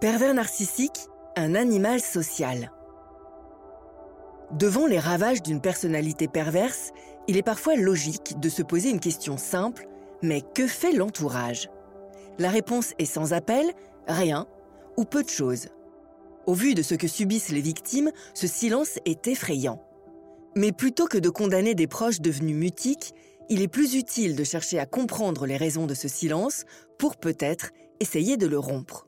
Pervers narcissique, un animal social. Devant les ravages d'une personnalité perverse, il est parfois logique de se poser une question simple, mais que fait l'entourage? La réponse est sans appel, rien ou peu de choses. Au vu de ce que subissent les victimes, ce silence est effrayant. Mais plutôt que de condamner des proches devenus mutiques, il est plus utile de chercher à comprendre les raisons de ce silence pour peut-être essayer de le rompre.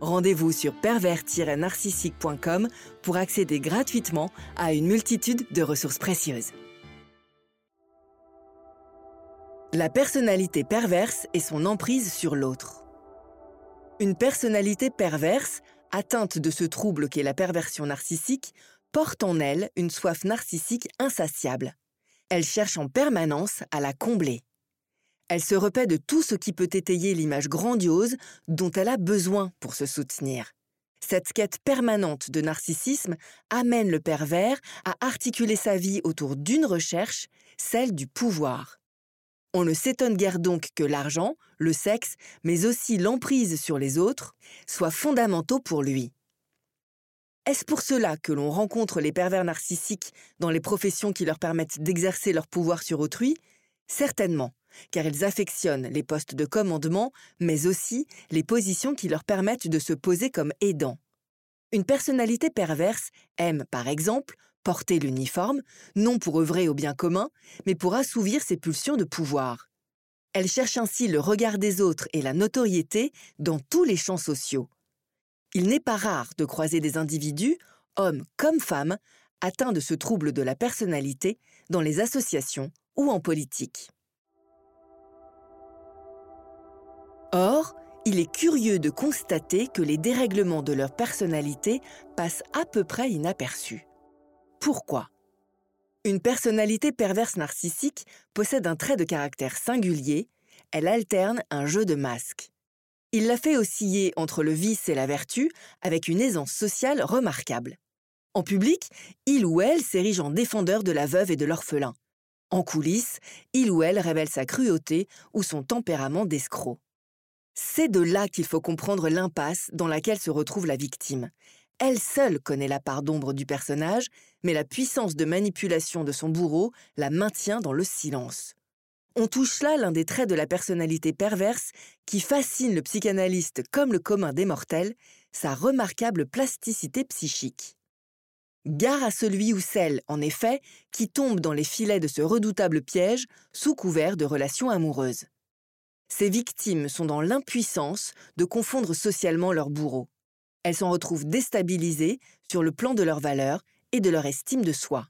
Rendez-vous sur pervers-narcissique.com pour accéder gratuitement à une multitude de ressources précieuses. La personnalité perverse et son emprise sur l'autre. Une personnalité perverse, atteinte de ce trouble qu'est la perversion narcissique, porte en elle une soif narcissique insatiable. Elle cherche en permanence à la combler. Elle se repaît de tout ce qui peut étayer l'image grandiose dont elle a besoin pour se soutenir. Cette quête permanente de narcissisme amène le pervers à articuler sa vie autour d'une recherche, celle du pouvoir. On ne s'étonne guère donc que l'argent, le sexe, mais aussi l'emprise sur les autres, soient fondamentaux pour lui. Est-ce pour cela que l'on rencontre les pervers narcissiques dans les professions qui leur permettent d'exercer leur pouvoir sur autrui? Certainement car ils affectionnent les postes de commandement, mais aussi les positions qui leur permettent de se poser comme aidants. Une personnalité perverse aime, par exemple, porter l'uniforme, non pour œuvrer au bien commun, mais pour assouvir ses pulsions de pouvoir. Elle cherche ainsi le regard des autres et la notoriété dans tous les champs sociaux. Il n'est pas rare de croiser des individus, hommes comme femmes, atteints de ce trouble de la personnalité dans les associations ou en politique. Or, il est curieux de constater que les dérèglements de leur personnalité passent à peu près inaperçus. Pourquoi? Une personnalité perverse narcissique possède un trait de caractère singulier, elle alterne un jeu de masques. Il la fait osciller entre le vice et la vertu avec une aisance sociale remarquable. En public, il ou elle s'érige en défendeur de la veuve et de l'orphelin. En coulisses, il ou elle révèle sa cruauté ou son tempérament d'escroc. C'est de là qu'il faut comprendre l'impasse dans laquelle se retrouve la victime. Elle seule connaît la part d'ombre du personnage, mais la puissance de manipulation de son bourreau la maintient dans le silence. On touche là l'un des traits de la personnalité perverse qui fascine le psychanalyste comme le commun des mortels, sa remarquable plasticité psychique. Gare à celui ou celle, en effet, qui tombe dans les filets de ce redoutable piège sous couvert de relations amoureuses. Ces victimes sont dans l'impuissance de confondre socialement leurs bourreaux. Elles s'en retrouvent déstabilisées sur le plan de leurs valeurs et de leur estime de soi.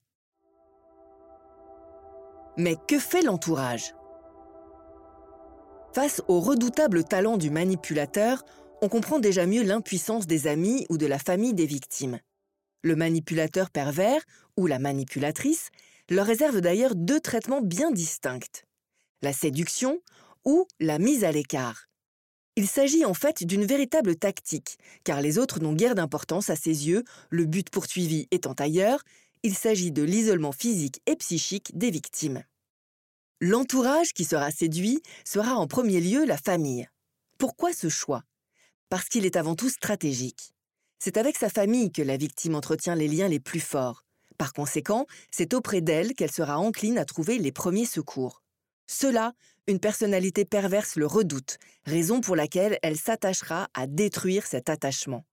Mais que fait l'entourage? Face au redoutable talent du manipulateur, on comprend déjà mieux l'impuissance des amis ou de la famille des victimes. Le manipulateur pervers ou la manipulatrice leur réserve d'ailleurs deux traitements bien distincts. La séduction, ou la mise à l'écart. Il s'agit en fait d'une véritable tactique, car les autres n'ont guère d'importance à ses yeux, le but poursuivi étant ailleurs, il s'agit de l'isolement physique et psychique des victimes. L'entourage qui sera séduit sera en premier lieu la famille. Pourquoi ce choix? Parce qu'il est avant tout stratégique. C'est avec sa famille que la victime entretient les liens les plus forts. Par conséquent, c'est auprès d'elle qu'elle sera encline à trouver les premiers secours. Cela, une personnalité perverse le redoute, raison pour laquelle elle s'attachera à détruire cet attachement.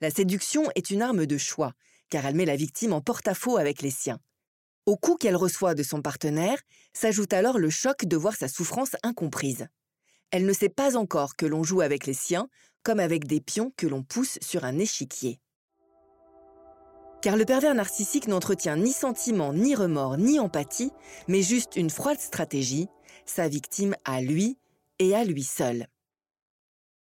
La séduction est une arme de choix, car elle met la victime en porte-à-faux avec les siens. Au coup qu'elle reçoit de son partenaire, s'ajoute alors le choc de voir sa souffrance incomprise. Elle ne sait pas encore que l'on joue avec les siens, comme avec des pions que l'on pousse sur un échiquier. Car le pervers narcissique n'entretient ni sentiment, ni remords, ni empathie, mais juste une froide stratégie, sa victime à lui et à lui seul.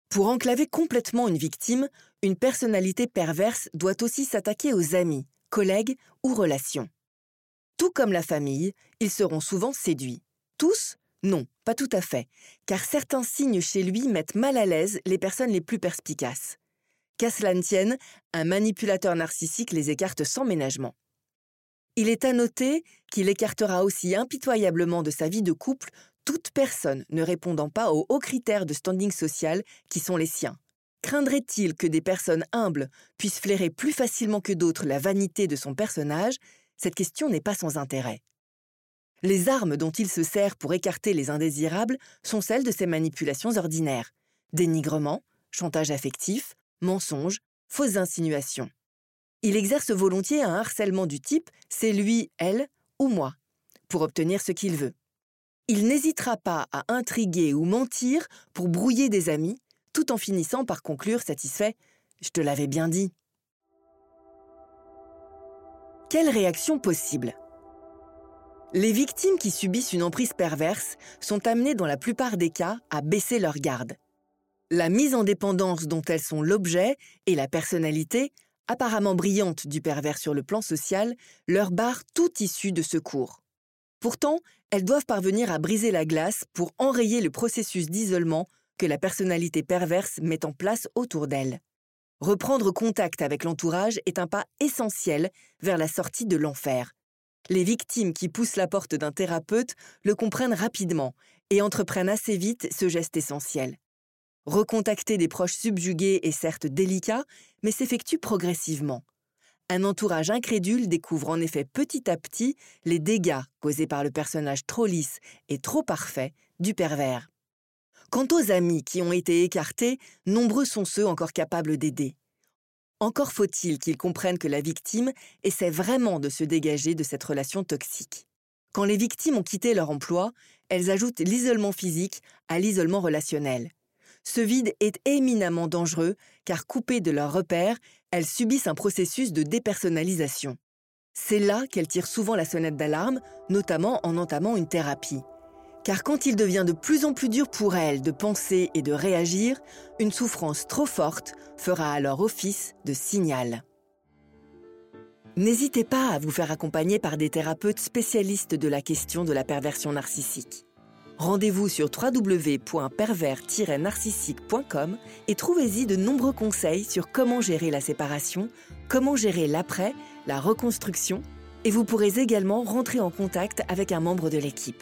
Pour enclaver complètement une victime, une personnalité perverse doit aussi s'attaquer aux amis, collègues ou relations. Tout comme la famille, ils seront souvent séduits. Tous Non, pas tout à fait, car certains signes chez lui mettent mal à l'aise les personnes les plus perspicaces. Qu'à cela ne tienne, un manipulateur narcissique les écarte sans ménagement. Il est à noter qu'il écartera aussi impitoyablement de sa vie de couple toute personne ne répondant pas aux hauts critères de standing social qui sont les siens. Craindrait-il que des personnes humbles puissent flairer plus facilement que d'autres la vanité de son personnage? Cette question n'est pas sans intérêt. Les armes dont il se sert pour écarter les indésirables sont celles de ses manipulations ordinaires. Dénigrement, chantage affectif, mensonges, fausses insinuations. Il exerce volontiers un harcèlement du type c'est lui, elle ou moi, pour obtenir ce qu'il veut. Il n'hésitera pas à intriguer ou mentir pour brouiller des amis, tout en finissant par conclure satisfait ⁇ Je te l'avais bien dit ⁇ Quelle réaction possible Les victimes qui subissent une emprise perverse sont amenées dans la plupart des cas à baisser leur garde. La mise en dépendance dont elles sont l'objet et la personnalité, apparemment brillante du pervers sur le plan social, leur barrent toute issue de secours. Pourtant, elles doivent parvenir à briser la glace pour enrayer le processus d'isolement que la personnalité perverse met en place autour d'elle. Reprendre contact avec l'entourage est un pas essentiel vers la sortie de l'enfer. Les victimes qui poussent la porte d'un thérapeute le comprennent rapidement et entreprennent assez vite ce geste essentiel. Recontacter des proches subjugués est certes délicat, mais s'effectue progressivement. Un entourage incrédule découvre en effet petit à petit les dégâts causés par le personnage trop lisse et trop parfait du pervers. Quant aux amis qui ont été écartés, nombreux sont ceux encore capables d'aider. Encore faut-il qu'ils comprennent que la victime essaie vraiment de se dégager de cette relation toxique. Quand les victimes ont quitté leur emploi, elles ajoutent l'isolement physique à l'isolement relationnel. Ce vide est éminemment dangereux car coupées de leurs repères, elles subissent un processus de dépersonnalisation. C'est là qu'elles tirent souvent la sonnette d'alarme, notamment en entamant une thérapie. Car quand il devient de plus en plus dur pour elles de penser et de réagir, une souffrance trop forte fera alors office de signal. N'hésitez pas à vous faire accompagner par des thérapeutes spécialistes de la question de la perversion narcissique. Rendez-vous sur www.pervers-narcissique.com et trouvez-y de nombreux conseils sur comment gérer la séparation, comment gérer l'après, la reconstruction, et vous pourrez également rentrer en contact avec un membre de l'équipe.